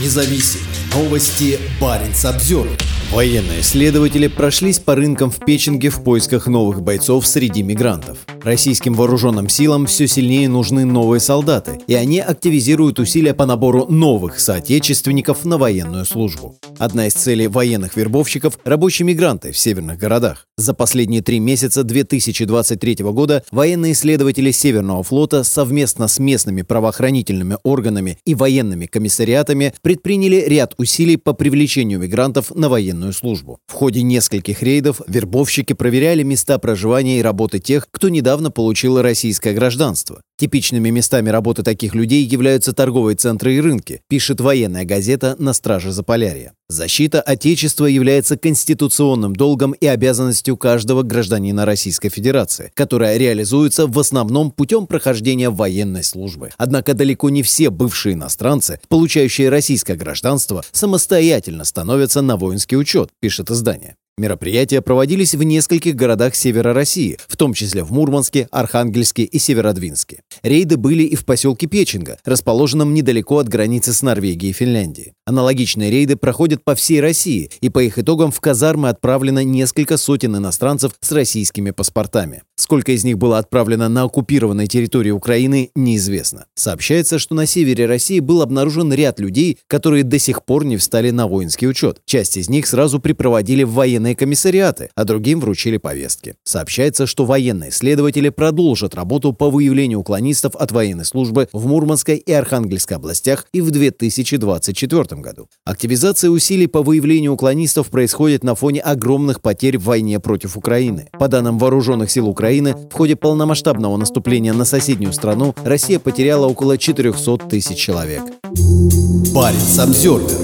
Независимые новости. Барин обзор. Военные следователи прошлись по рынкам в Печенге в поисках новых бойцов среди мигрантов. Российским вооруженным силам все сильнее нужны новые солдаты, и они активизируют усилия по набору новых соотечественников на военную службу. Одна из целей военных вербовщиков – рабочие мигранты в северных городах. За последние три месяца 2023 года военные исследователи Северного флота совместно с местными правоохранительными органами и военными комиссариатами предприняли ряд усилий по привлечению мигрантов на военную службу. В ходе нескольких рейдов вербовщики проверяли места проживания и работы тех, кто недавно недавно получила российское гражданство. Типичными местами работы таких людей являются торговые центры и рынки, пишет военная газета «На страже Заполярья». Защита Отечества является конституционным долгом и обязанностью каждого гражданина Российской Федерации, которая реализуется в основном путем прохождения военной службы. Однако далеко не все бывшие иностранцы, получающие российское гражданство, самостоятельно становятся на воинский учет, пишет издание. Мероприятия проводились в нескольких городах севера России, в том числе в Мурманске, Архангельске и Северодвинске. Рейды были и в поселке Печенга, расположенном недалеко от границы с Норвегией и Финляндией. Аналогичные рейды проходят по всей России, и по их итогам в казармы отправлено несколько сотен иностранцев с российскими паспортами. Сколько из них было отправлено на оккупированной территории Украины, неизвестно. Сообщается, что на севере России был обнаружен ряд людей, которые до сих пор не встали на воинский учет. Часть из них сразу припроводили в военные комиссариаты, а другим вручили повестки. Сообщается, что военные следователи продолжат работу по выявлению уклонистов от военной службы в Мурманской и Архангельской областях и в 2024 году. Активизация усилий по выявлению уклонистов происходит на фоне огромных потерь в войне против Украины. По данным вооруженных сил Украины, в ходе полномасштабного наступления на соседнюю страну Россия потеряла около 400 тысяч человек. Парень Самсервер